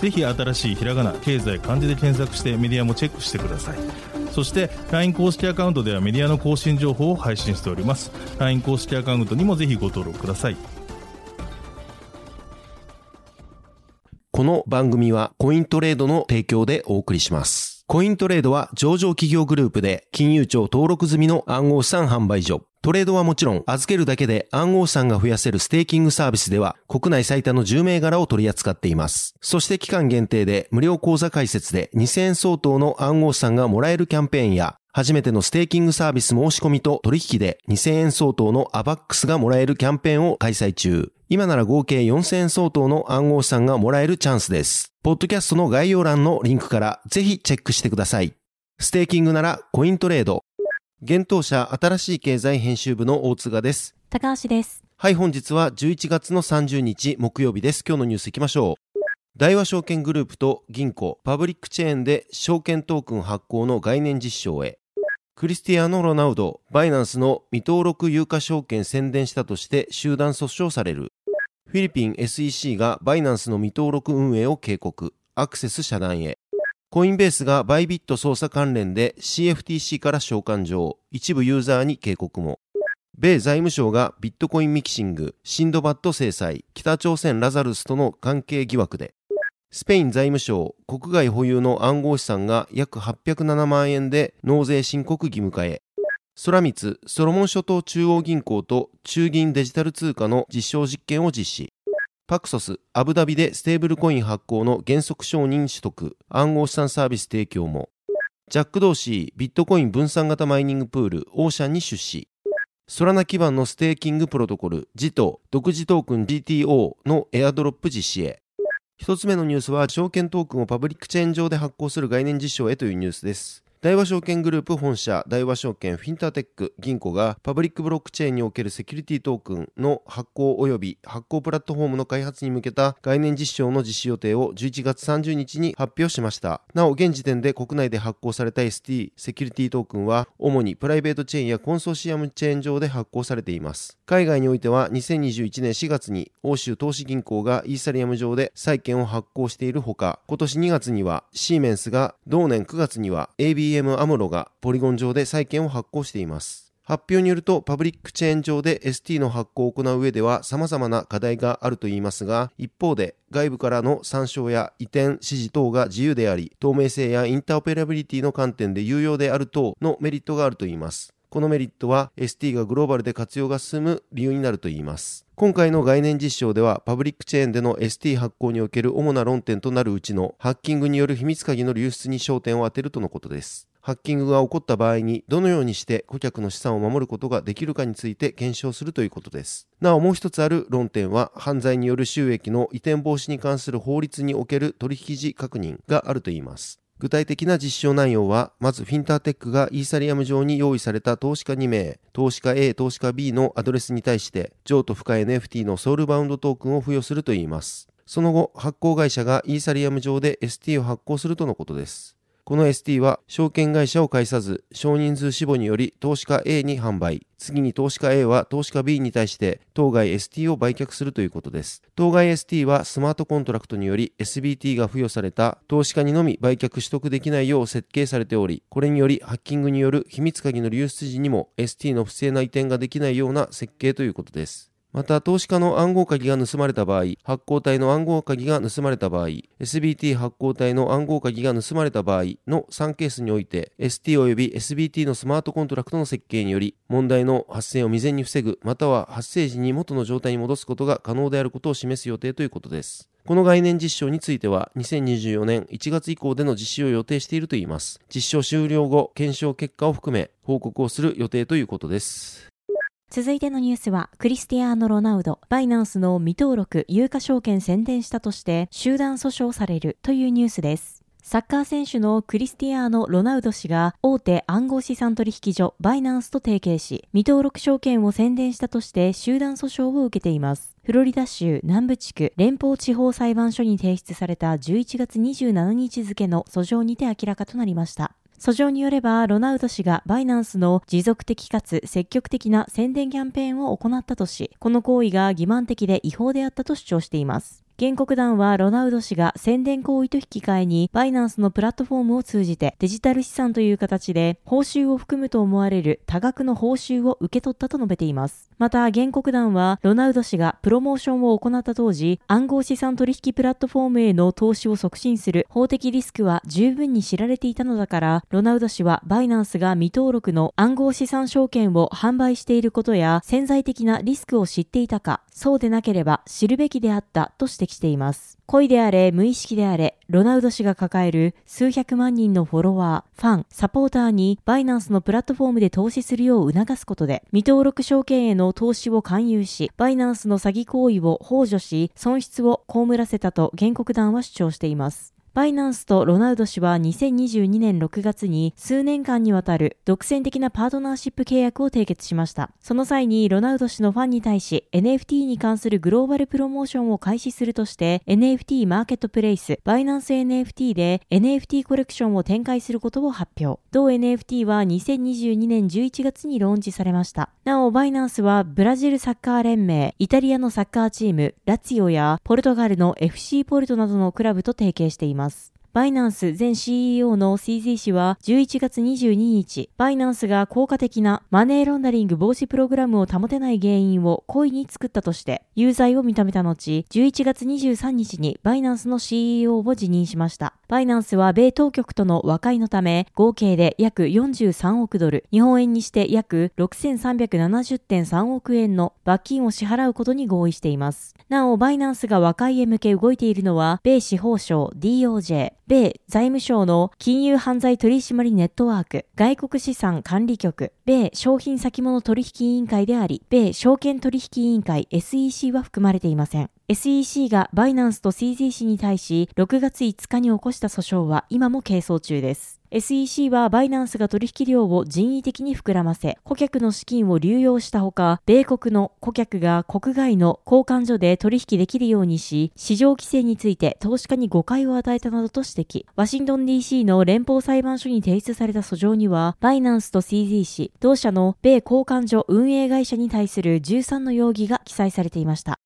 ぜひ新しいひらがな経済漢字で検索してメディアもチェックしてください。そして LINE 公式アカウントではメディアの更新情報を配信しております。LINE 公式アカウントにもぜひご登録ください。この番組はコイントレードの提供でお送りします。コイントレードは上場企業グループで金融庁登録済みの暗号資産販売所。トレードはもちろん預けるだけで暗号資産が増やせるステーキングサービスでは国内最多の10銘柄を取り扱っています。そして期間限定で無料口座開設で2000円相当の暗号資産がもらえるキャンペーンや初めてのステーキングサービス申し込みと取引で2000円相当のアバックスがもらえるキャンペーンを開催中。今なら合計4000円相当の暗号資産がもらえるチャンスです。ポッドキャストの概要欄のリンクからぜひチェックしてください。ステーキングならコイントレード。現当社新しい経済編集部の大津賀です。高橋です。はい、本日は11月の30日木曜日です。今日のニュース行きましょう。大和証券グループと銀行、パブリックチェーンで証券トークン発行の概念実証へ。クリスティアーノ・ロナウド、バイナンスの未登録有価証券宣伝したとして集団訴訟される。フィリピン SEC がバイナンスの未登録運営を警告。アクセス遮断へ。コインベースがバイビット操作関連で CFTC から召喚状。一部ユーザーに警告も。米財務省がビットコインミキシング、シンドバッド制裁、北朝鮮ラザルスとの関係疑惑で、スペイン財務省、国外保有の暗号資産が約807万円で納税申告義務化へ、空光、ソロモン諸島中央銀行と中銀デジタル通貨の実証実験を実施。パクソス、アブダビでステーブルコイン発行の原則承認取得、暗号資産サービス提供も。ジャック・ドーシー、ビットコイン分散型マイニングプール、オーシャンに出資。ソラナ基盤のステーキングプロトコル、ジト、独自トークン JTO のエアドロップ実施へ。一つ目のニュースは、証券トークンをパブリックチェーン上で発行する概念実証へというニュースです。大和証券グループ本社、大和証券フィンターテック、銀行がパブリックブロックチェーンにおけるセキュリティトークンの発行及び発行プラットフォームの開発に向けた概念実証の実施予定を11月30日に発表しました。なお、現時点で国内で発行された ST セキュリティトークンは、主にプライベートチェーンやコンソーシアムチェーン上で発行されています。海外においては、2021年4月に欧州投資銀行がイーサリアム上で債券を発行しているほか、今年2月にはシーメンスが、同年9月には AB IBM アムロがポリゴン上で債券を発行しています。発表によると、パブリックチェーン上で ST の発行を行う上では様々な課題があるといいますが、一方で外部からの参照や移転、指示等が自由であり、透明性やインターオペラビリティの観点で有用である等のメリットがあるといいます。このメリットは ST がグローバルで活用が進む理由になるといいます。今回の概念実証では、パブリックチェーンでの ST 発行における主な論点となるうちのハッキングによる秘密鍵の流出に焦点を当てるとのことです。ハッキングが起こった場合にどのようにして顧客の資産を守ることができるかについて検証するということです。なおもう一つある論点は犯罪による収益の移転防止に関する法律における取引時確認があるといいます。具体的な実証内容は、まずフィンターテックがイーサリアム上に用意された投資家2名、投資家 A、投資家 B のアドレスに対して、譲渡不可 NFT のソウルバウンドトークンを付与するといいます。その後、発行会社がイーサリアム上で ST を発行するとのことです。この ST は証券会社を介さず少人数死亡により投資家 A に販売。次に投資家 A は投資家 B に対して当該 ST を売却するということです。当該 ST はスマートコントラクトにより SBT が付与された投資家にのみ売却取得できないよう設計されておりこれによりハッキングによる秘密鍵の流出時にも ST の不正な移転ができないような設計ということです。また、投資家の暗号鍵が盗まれた場合、発行体の暗号鍵が盗まれた場合、SBT 発行体の暗号鍵が盗まれた場合の3ケースにおいて、ST 及び SBT のスマートコントラクトの設計により、問題の発生を未然に防ぐ、または発生時に元の状態に戻すことが可能であることを示す予定ということです。この概念実証については、2024年1月以降での実施を予定しているといいます。実証終了後、検証結果を含め、報告をする予定ということです。続いてのニュースは、クリスティアーノ・ロナウド、バイナンスの未登録有価証券宣伝したとして集団訴訟されるというニュースです。サッカー選手のクリスティアーノ・ロナウド氏が大手暗号資産取引所バイナンスと提携し、未登録証券を宣伝したとして集団訴訟を受けています。フロリダ州南部地区連邦地方裁判所に提出された11月27日付の訴状にて明らかとなりました。訴状によれば、ロナウド氏がバイナンスの持続的かつ積極的な宣伝キャンペーンを行ったとし、この行為が欺瞞的で違法であったと主張しています。原告団はロナウド氏が宣伝行為と引き換えにバイナンスのプラットフォームを通じてデジタル資産という形で報酬を含むと思われる多額の報酬を受け取ったと述べています。また原告団はロナウド氏がプロモーションを行った当時暗号資産取引プラットフォームへの投資を促進する法的リスクは十分に知られていたのだからロナウド氏はバイナンスが未登録の暗号資産証券を販売していることや潜在的なリスクを知っていたかそうでなければ知るべきであったと指摘しています。恋であれ、無意識であれ、ロナウド氏が抱える数百万人のフォロワー、ファン、サポーターにバイナンスのプラットフォームで投資するよう促すことで、未登録証券への投資を勧誘し、バイナンスの詐欺行為を幇助し、損失を被らせたと原告団は主張しています。バイナンスとロナウド氏は2022年6月に数年間にわたる独占的なパートナーシップ契約を締結しました。その際にロナウド氏のファンに対し NFT に関するグローバルプロモーションを開始するとして NFT マーケットプレイスバイナンス NFT で NFT コレクションを展開することを発表。同 NFT は2022年11月にローンチされました。なお、バイナンスはブラジルサッカー連盟、イタリアのサッカーチーム、ラツィオやポルトガルの FC ポルトなどのクラブと提携しています。ます。バイナンス前 CEO の CZ 氏は11月22日、バイナンスが効果的なマネーロンダリング防止プログラムを保てない原因を故意に作ったとして、有罪を認めた後、11月23日にバイナンスの CEO を辞任しました。バイナンスは米当局との和解のため、合計で約43億ドル、日本円にして約6370.3億円の罰金を支払うことに合意しています。なお、バイナンスが和解へ向け動いているのは、米司法省 DOJ、米財務省の金融犯罪取締ネットワーク、外国資産管理局、米商品先物取引委員会であり、米証券取引委員会 SEC は含まれていません。SEC がバイナンスと CZ 氏に対し6月5日に起こした訴訟は今も係争中です。SEC はバイナンスが取引量を人為的に膨らませ、顧客の資金を流用したほか、米国の顧客が国外の交換所で取引できるようにし、市場規制について投資家に誤解を与えたなどと指摘。ワシントン DC の連邦裁判所に提出された訴状には、バイナンスと CZ 氏、同社の米交換所運営会社に対する13の容疑が記載されていました。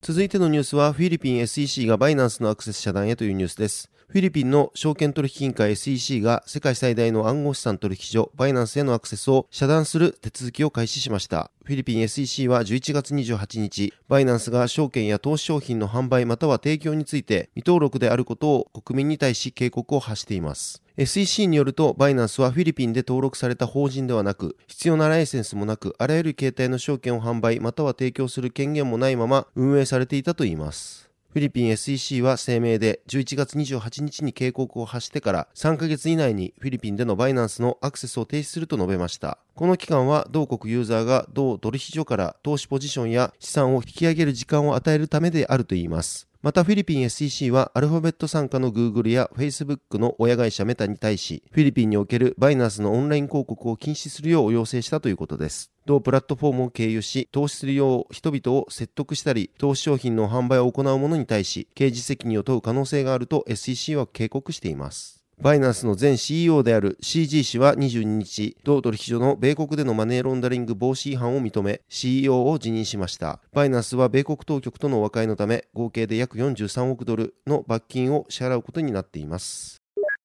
続いてのニュースは、フィリピン SEC がバイナンスのアクセス遮断へというニュースです。フィリピンの証券取引委員会 SEC が世界最大の暗号資産取引所バイナンスへのアクセスを遮断する手続きを開始しました。フィリピン SEC は11月28日、バイナンスが証券や投資商品の販売または提供について未登録であることを国民に対し警告を発しています。SEC によると、バイナンスはフィリピンで登録された法人ではなく、必要なライセンスもなく、あらゆる形態の証券を販売または提供する権限もないまま運営されていたといいます。フィリピン SEC は声明で11月28日に警告を発してから3ヶ月以内にフィリピンでのバイナンスのアクセスを停止すると述べました。この期間は同国ユーザーが同取引所から投資ポジションや資産を引き上げる時間を与えるためであるといいます。またフィリピン SEC はアルファベット参加の Google や Facebook の親会社メタに対し、フィリピンにおけるバイナンスのオンライン広告を禁止するよう要請したということです。同プラットフォームを経由し、投資するよう人々を説得したり、投資商品の販売を行う者に対し、刑事責任を問う可能性があると SEC は警告しています。バイナンスの前 CEO である CG 氏は22日、同取引所の米国でのマネーロンダリング防止違反を認め、CEO を辞任しました。バイナンスは米国当局との和解のため、合計で約43億ドルの罰金を支払うことになっています。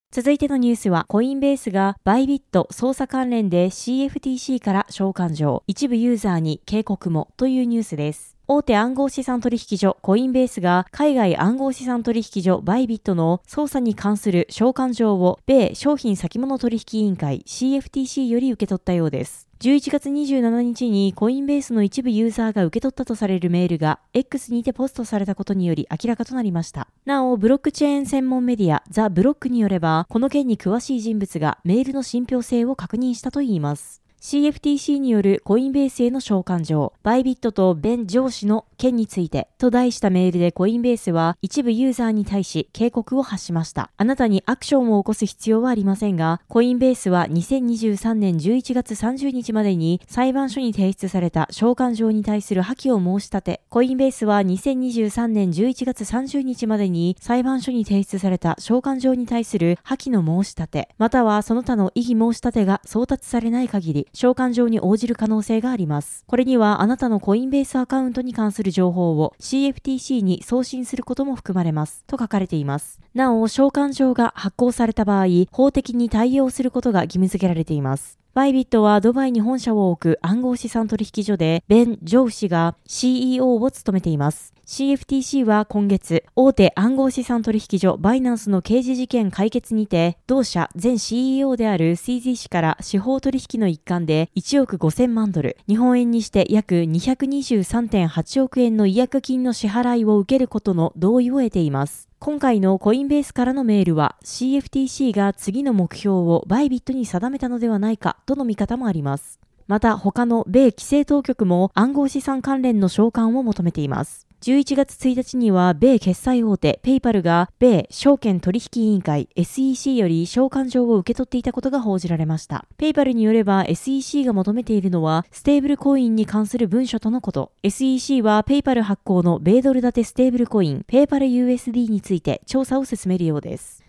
続いてのニュースは、コインベースがバイビット操作関連で CFTC から召喚状、一部ユーザーに警告もというニュースです。大手暗号資産取引所コインベースが海外暗号資産取引所バイビットの操作に関する召喚状を米商品先物取引委員会 CFTC より受け取ったようです。11月27日にコインベースの一部ユーザーが受け取ったとされるメールが X にてポストされたことにより明らかとなりました。なお、ブロックチェーン専門メディアザ・ブロックによれば、この件に詳しい人物がメールの信憑性を確認したといいます。CFTC によるコインベースへの召喚状、バイビットとベン上司の件についてと題したメールでコインベースは一部ユーザーに対し警告を発しました。あなたにアクションを起こす必要はありませんが、コインベースは2023年11月30日までに裁判所に提出された召喚状に対する破棄を申し立て、コインベースは2023年11月30日までに裁判所に提出された召喚状に対する破棄の申し立て、またはその他の異議申し立てが送達されない限り、召喚状に応じる可能性があります。これにはあなたのコインベースアカウントに関する情報を CFTC に送信することも含まれます。と書かれています。なお、召喚状が発行された場合、法的に対応することが義務付けられています。バイビットはドバイに本社を置く暗号資産取引所で、ベン・ジョウ氏が CEO を務めています。CFTC は今月、大手暗号資産取引所バイナンスの刑事事件解決にて、同社前 CEO である CZ 氏から司法取引の一環で1億5000万ドル、日本円にして約223.8億円の違約金の支払いを受けることの同意を得ています。今回のコインベースからのメールは CFTC が次の目標をバイビットに定めたのではないかとの見方もあります。また他の米規制当局も暗号資産関連の召喚を求めています。11月1日には、米決済大手ペイパルが、米証券取引委員会 SEC より召喚状を受け取っていたことが報じられました。ペイパルによれば、SEC が求めているのは、ステーブルコインに関する文書とのこと。SEC は、ペイパル発行の米ドル建てステーブルコイン、ペイパル USD について調査を進めるようです。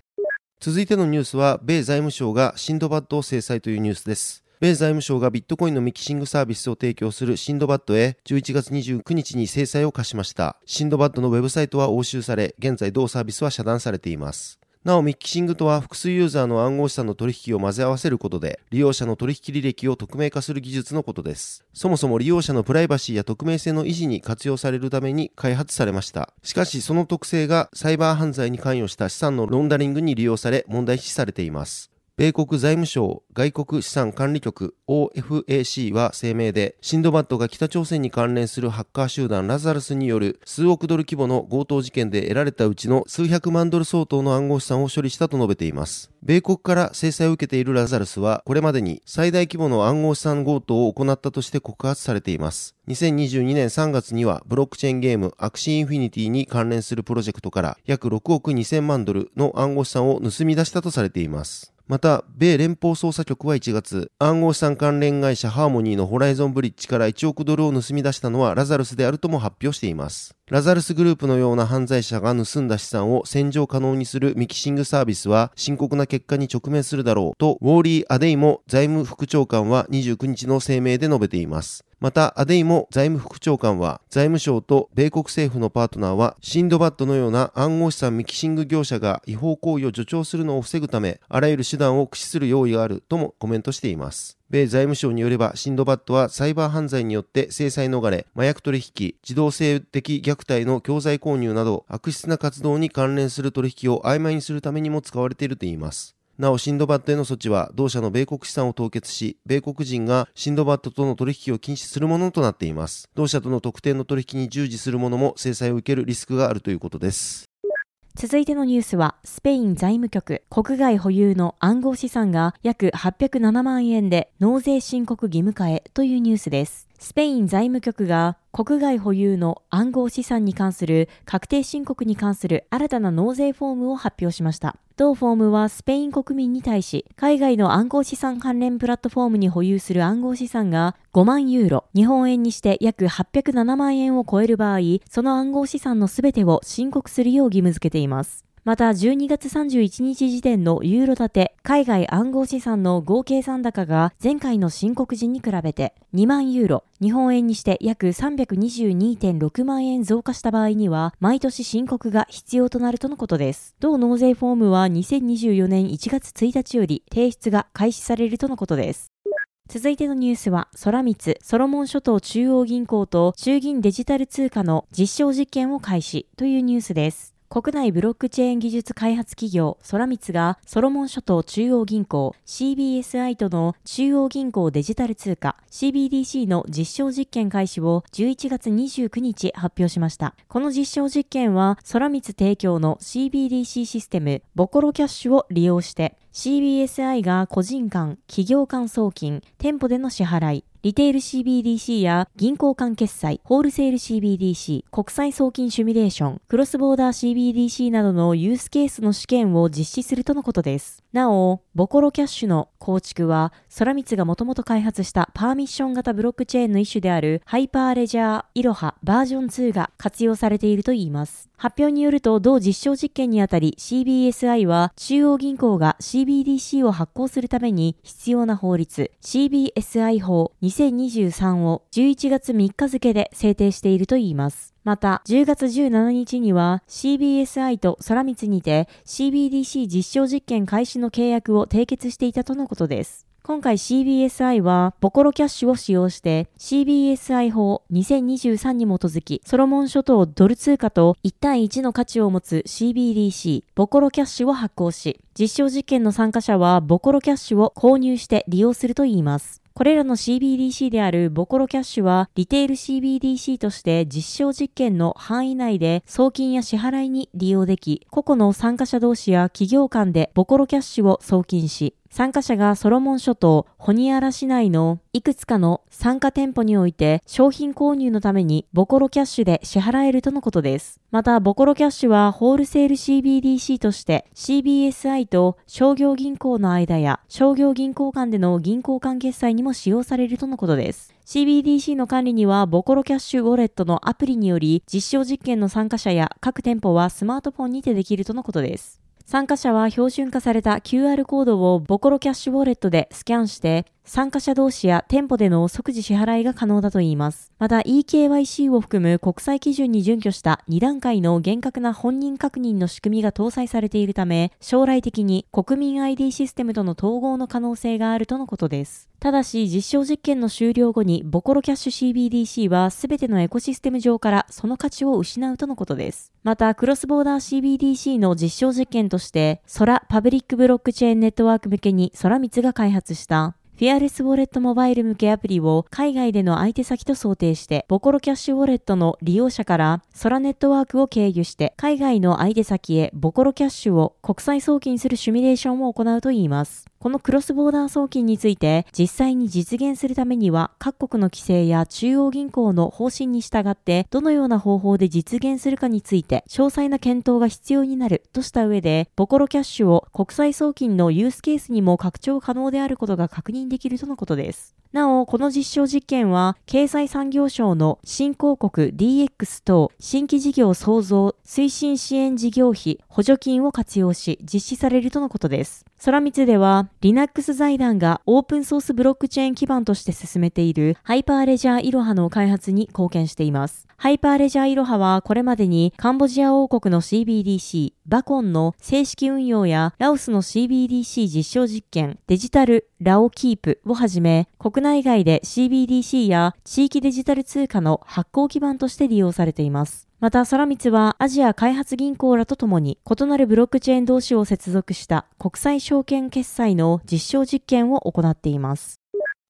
続いてのニュースは、米財務省がシンドバッドを制裁というニュースです。米財務省がビットコインのミキシングサービスを提供するシンドバッドへ11月29日に制裁を課しました。シンドバッドのウェブサイトは押収され、現在同サービスは遮断されています。なお、ミキシングとは複数ユーザーの暗号資産の取引を混ぜ合わせることで、利用者の取引履歴を匿名化する技術のことです。そもそも利用者のプライバシーや匿名性の維持に活用されるために開発されました。しかし、その特性がサイバー犯罪に関与した資産のロンダリングに利用され、問題視されています。米国財務省外国資産管理局 OFAC は声明で、シンドバッドが北朝鮮に関連するハッカー集団ラザルスによる数億ドル規模の強盗事件で得られたうちの数百万ドル相当の暗号資産を処理したと述べています。米国から制裁を受けているラザルスは、これまでに最大規模の暗号資産強盗を行ったとして告発されています。2022年3月には、ブロックチェーンゲームアクシーインフィニティに関連するプロジェクトから約6億2000万ドルの暗号資産を盗み出したとされています。また、米連邦捜査局は1月、暗号資産関連会社ハーモニーのホライゾンブリッジから1億ドルを盗み出したのはラザルスであるとも発表しています。ラザルスグループのような犯罪者が盗んだ資産を洗浄可能にするミキシングサービスは深刻な結果に直面するだろうと、ウォーリー・アデイエモ財務副長官は29日の声明で述べています。また、アデイエモ財務副長官は、財務省と米国政府のパートナーは、シンドバッドのような暗号資産ミキシング業者が違法行為を助長するのを防ぐため、あらゆる手段を駆使する用意があるともコメントしています。米財務省によれば、シンドバッドはサイバー犯罪によって制裁逃れ、麻薬取引、児童性的虐待の教材購入など、悪質な活動に関連する取引を曖昧にするためにも使われているといいます。なお、シンドバッドへの措置は、同社の米国資産を凍結し、米国人がシンドバッドとの取引を禁止するものとなっています。同社との特定の取引に従事する者も制裁を受けるリスクがあるということです。続いてのニュースは、スペイン財務局、国外保有の暗号資産が約807万円で納税申告義務化へというニュースです。スペイン財務局が国外保有の暗号資産に関する確定申告に関する新たな納税フォームを発表しました。同フォームはスペイン国民に対し、海外の暗号資産関連プラットフォームに保有する暗号資産が5万ユーロ、日本円にして約807万円を超える場合、その暗号資産のすべてを申告するよう義務付けています。また12月31日時点のユーロ建て海外暗号資産の合計残高が前回の申告時に比べて2万ユーロ、日本円にして約322.6万円増加した場合には毎年申告が必要となるとのことです。同納税フォームは2024年1月1日より提出が開始されるとのことです。続いてのニュースは、空光、ソロモン諸島中央銀行と中銀デジタル通貨の実証実験を開始というニュースです。国内ブロックチェーン技術開発企業ソラミツがソロモン諸島中央銀行 CBSI との中央銀行デジタル通貨 CBDC の実証実験開始を11月29日発表しました。この実証実験はソラミツ提供の CBDC システムボコロキャッシュを利用して CBSI が個人間、企業間送金、店舗での支払い、リテール CBDC や銀行間決済、ホールセール CBDC、国際送金シミュレーション、クロスボーダー CBDC などのユースケースの試験を実施するとのことです。なお、ボコロキャッシュの構築は、ソラミツがもともと開発したパーミッション型ブロックチェーンの一種であるハイパーレジャーイロハバージョン2が活用されているといいます。発表によると、同実証実験にあたり CBSI は中央銀行が CBDC を発行するために必要な法律 CBSI 法2023を11月3日付で制定しているといいます。また、10月17日には CBSI と空光にて CBDC 実証実験開始の契約を締結していたとのことです。今回 CBSI はボコロキャッシュを使用して CBSI 法2023に基づきソロモン諸島ドル通貨と1対1の価値を持つ CBDC ボコロキャッシュを発行し実証実験の参加者はボコロキャッシュを購入して利用するといいます。これらの CBDC であるボコロキャッシュは、リテール CBDC として実証実験の範囲内で送金や支払いに利用でき、個々の参加者同士や企業間でボコロキャッシュを送金し、参加者がソロモン諸島、ホニアラ市内のいくつかの参加店舗において商品購入のためにボコロキャッシュで支払えるとのことです。また、ボコロキャッシュはホールセール CBDC として CBSI と商業銀行の間や商業銀行間での銀行間決済にも使用されるとのことです。CBDC の管理にはボコロキャッシュウォレットのアプリにより実証実験の参加者や各店舗はスマートフォンにてできるとのことです。参加者は標準化された QR コードをボコロキャッシュウォレットでスキャンして参加者同士や店舗での即時支払いが可能だといいます。また EKYC を含む国際基準に準拠した2段階の厳格な本人確認の仕組みが搭載されているため、将来的に国民 ID システムとの統合の可能性があるとのことです。ただし、実証実験の終了後にボコロキャッシュ CBDC は全てのエコシステム上からその価値を失うとのことです。また、クロスボーダー CBDC の実証実験として、ソラパブリックブロックチェーンネットワーク向けにソラミツが開発したフィアレスウォレットモバイル向けアプリを海外での相手先と想定して、ボコロキャッシュウォレットの利用者からソラネットワークを経由して海外の相手先へボコロキャッシュを国際送金するシミュレーションを行うといいます。このクロスボーダー送金について実際に実現するためには各国の規制や中央銀行の方針に従ってどのような方法で実現するかについて詳細な検討が必要になるとした上でボコロキャッシュを国際送金のユースケースにも拡張可能であることが確認できるとのことです。なお、この実証実験は、経済産業省の新興国 DX 等新規事業創造推進支援事業費補助金を活用し実施されるとのことです。空光では、Linux 財団がオープンソースブロックチェーン基盤として進めているハイパーレジャーイロハの開発に貢献しています。ハイパーレジャーイロハはこれまでにカンボジア王国の CBDC、バコンの正式運用やラオスの CBDC 実証実験、デジタルラオキープをはじめ、国内外で CBDC や地域デジタル通貨の発行基盤として利用されています。また、空光はアジア開発銀行らとともに異なるブロックチェーン同士を接続した国際証券決済の実証実験を行っています。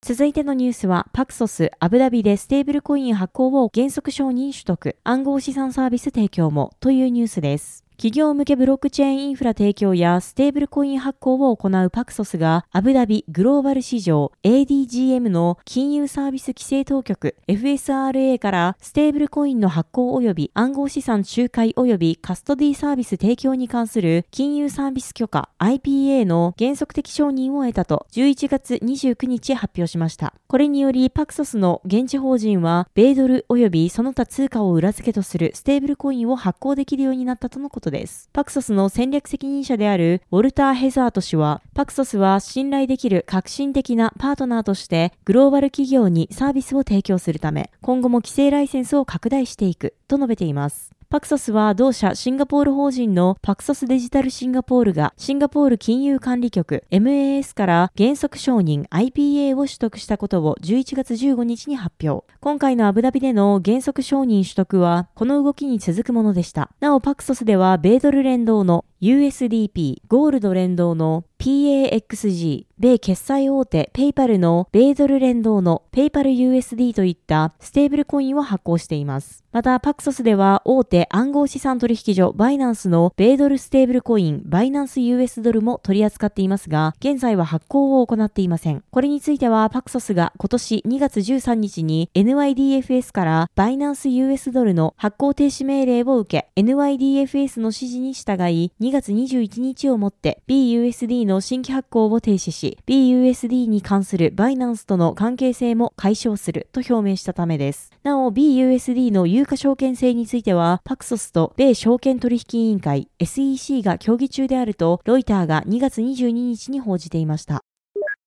続いてのニュースは、パクソス、アブダビでステーブルコイン発行を原則承認取得、暗号資産サービス提供もというニュースです。企業向けブロックチェーンインフラ提供やステーブルコイン発行を行うパクソスがアブダビグローバル市場 ADGM の金融サービス規制当局 FSRA からステーブルコインの発行及び暗号資産仲介及びカストディサービス提供に関する金融サービス許可 IPA の原則的承認を得たと11月29日発表しました。これによりパクソスの現地法人は米ドル及びその他通貨を裏付けとするステーブルコインを発行できるようになったとのことことです。パクソスの戦略責任者であるウォルター・ヘザート氏は、パクソスは信頼できる革新的なパートナーとしてグローバル企業にサービスを提供するため、今後も規制ライセンスを拡大していくと述べています。パクソスは同社シンガポール法人のパクソスデジタルシンガポールがシンガポール金融管理局 MAS から原則承認 IPA を取得したことを11月15日に発表。今回のアブダビでの原則承認取得はこの動きに続くものでした。なおパクソスでは米ドル連動の USDP、ゴールド連動の PAXG、米決済大手ペイパルの米ドル連動のペイパル USD といったステーブルコインを発行しています。また、パクソスでは大手暗号資産取引所バイナンスの米ドルステーブルコインバイナンス US ドルも取り扱っていますが、現在は発行を行っていません。これについては、パクソスが今年2月13日に NYDFS からバイナンス US ドルの発行停止命令を受け、NYDFS の指示に従い、2月21日をもって BUSD のの新規発行を停止し、BUSD に関するバイナンスとの関係性も解消すると表明したためです。なお、BUSD の有価証券制については、パクソスと米証券取引委員会 SEC が協議中であると、ロイターが2月22日に報じていました。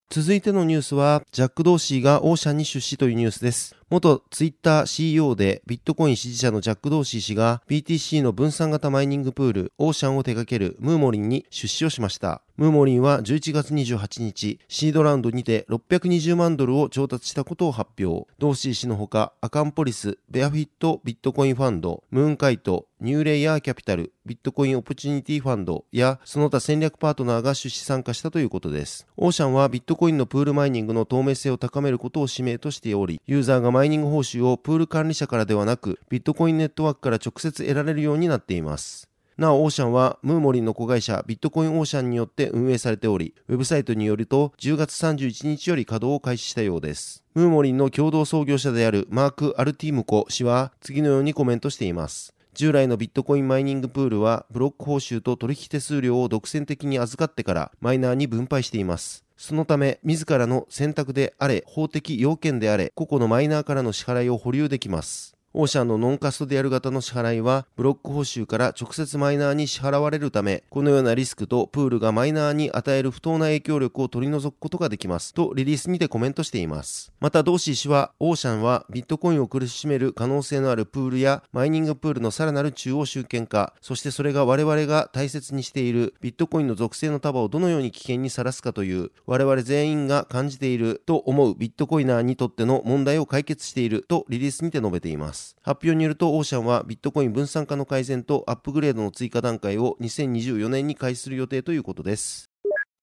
続いてのニュースは、ジャック・ドーシーがオーシャンに出資というニュースです。元ツイッター CEO でビットコイン支持者のジャック・ドーシー氏が BTC の分散型マイニングプールオーシャンを手掛けるムーモリンに出資をしました。ムーモリンは11月28日、シードラウンドにて620万ドルを調達したことを発表。ドーシー氏のほか、アカンポリス、ベアフットビットコインファンド、ムーンカイト、ニューレイヤーキャピタル、ビットコインオプチュニティファンドやその他戦略パートナーが出資参加したということです。オーシャンはビットコインのプールマイニングの透明性を高めることを使命としており、ユーザーがマイニング報酬をプール管理者からではなく、ビットコインネットワークから直接得られるようになっています。なお、オーシャンは、ムーモリンの子会社、ビットコインオーシャンによって運営されており、ウェブサイトによると、10月31日より稼働を開始したようです。ムーモリンの共同創業者であるマーク・アルティムコ氏は、次のようにコメントしています。従来のビットコインマイニングプールは、ブロック報酬と取引手数料を独占的に預かってからマイナーに分配しています。そのため、自らの選択であれ、法的要件であれ、個々のマイナーからの支払いを保留できます。オーシャンのノンカストディアル型の支払いは、ブロック報酬から直接マイナーに支払われるため、このようなリスクとプールがマイナーに与える不当な影響力を取り除くことができます。とリリースにてコメントしています。また、ドーシー氏は、オーシャンはビットコインを苦しめる可能性のあるプールやマイニングプールのさらなる中央集権化、そしてそれが我々が大切にしているビットコインの属性の束をどのように危険にさらすかという、我々全員が感じていると思うビットコイナーにとっての問題を解決しているとリリースにて述べています。発表によるとオーシャンはビットコイン分散化の改善とアップグレードの追加段階を2024年に開始する予定ということです。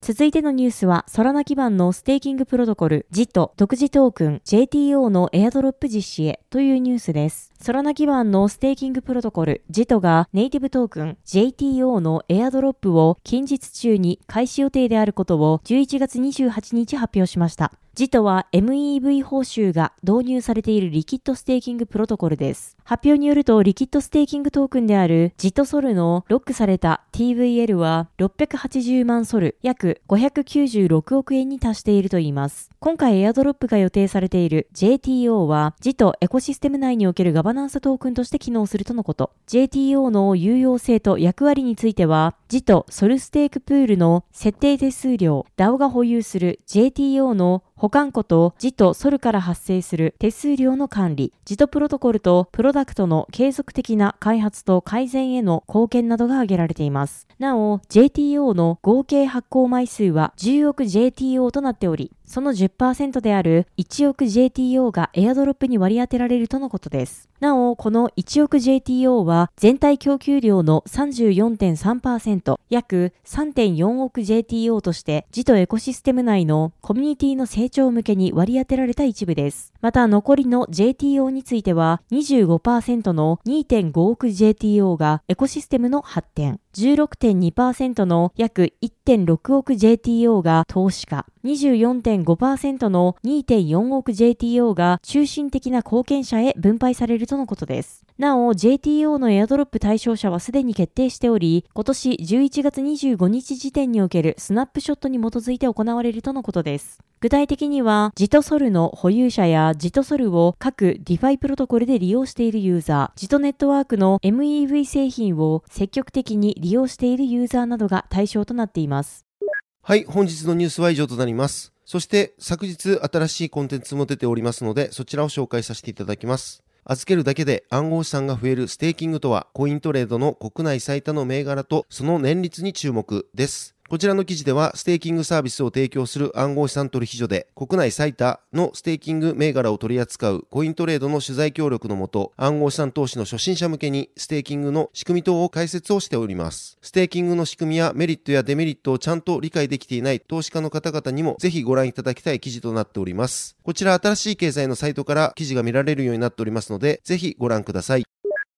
続いてのニュースは、ソラナ基盤のステーキングプロトコル、 Jito 独自トークン JTO のエアドロップ実施へというニュースです。ソラナ基盤のステーキングプロトコル Jito がネイティブトークン JTO のエアドロップを近日中に開始予定であることを11月28日発表しました。ジトは MEV 報酬が導入されているリキッドステーキングプロトコルです。発表によると、リキッドステーキングトークンであるジトソルのロックされた TVL は680万ソル、約596億円に達しているといいます。今回エアドロップが予定されている JTO は、ジトエコシステム内におけるガバナンストークンとして機能するとのこと。JTO の有用性と役割については、ジトソルステークプールの設定手数料、DAO が保有する JTO の保管庫とジトソルから発生する手数料の管理、ジトプロトコルとプロダクトの継続的な開発と改善への貢献などが挙げられています。なお、JTO の合計発行枚数は10億 JTO となっており、その10%である1億 JTO がエアドロップに割り当てられるとのことです。なお、この1億 JTO は全体供給量の34.3%、約3.4億 JTO として、自とエコシステム内のコミュニティの成長向けに割り当てられた一部です。また、残りの JTO については25%の2.5億 JTO がエコシステムの発展、16.2%の約1.6億 JTO が投資家、24.5%の2.4億 JTO が中心的な貢献者へ分配されるとのことです。なお、JTO のエアドロップ対象者はすでに決定しており、今年11月25日時点におけるスナップショットに基づいて行われるとのことです。具体的には、ジトソルの保有者やジトソルを各 DeFi プロトコルで利用しているユーザー、ジトネットワークの MEV 製品を積極的に利用しているユーザーなどが対象となっています。はい、本日のニュースは以上となります。そして昨日新しいコンテンツも出ておりますので、そちらを紹介させていただきます。預けるだけで暗号資産が増えるステーキングとは、コイントレードの国内最多の銘柄とその年率に注目です。こちらの記事では、ステーキングサービスを提供する暗号資産取引所で、国内最多のステーキング銘柄を取り扱うコイントレードの取材協力のもと、暗号資産投資の初心者向けに、ステーキングの仕組み等を解説をしております。ステーキングの仕組みやメリットやデメリットをちゃんと理解できていない投資家の方々にも、ぜひご覧いただきたい記事となっております。こちら新しい経済のサイトから記事が見られるようになっておりますので、ぜひご覧ください。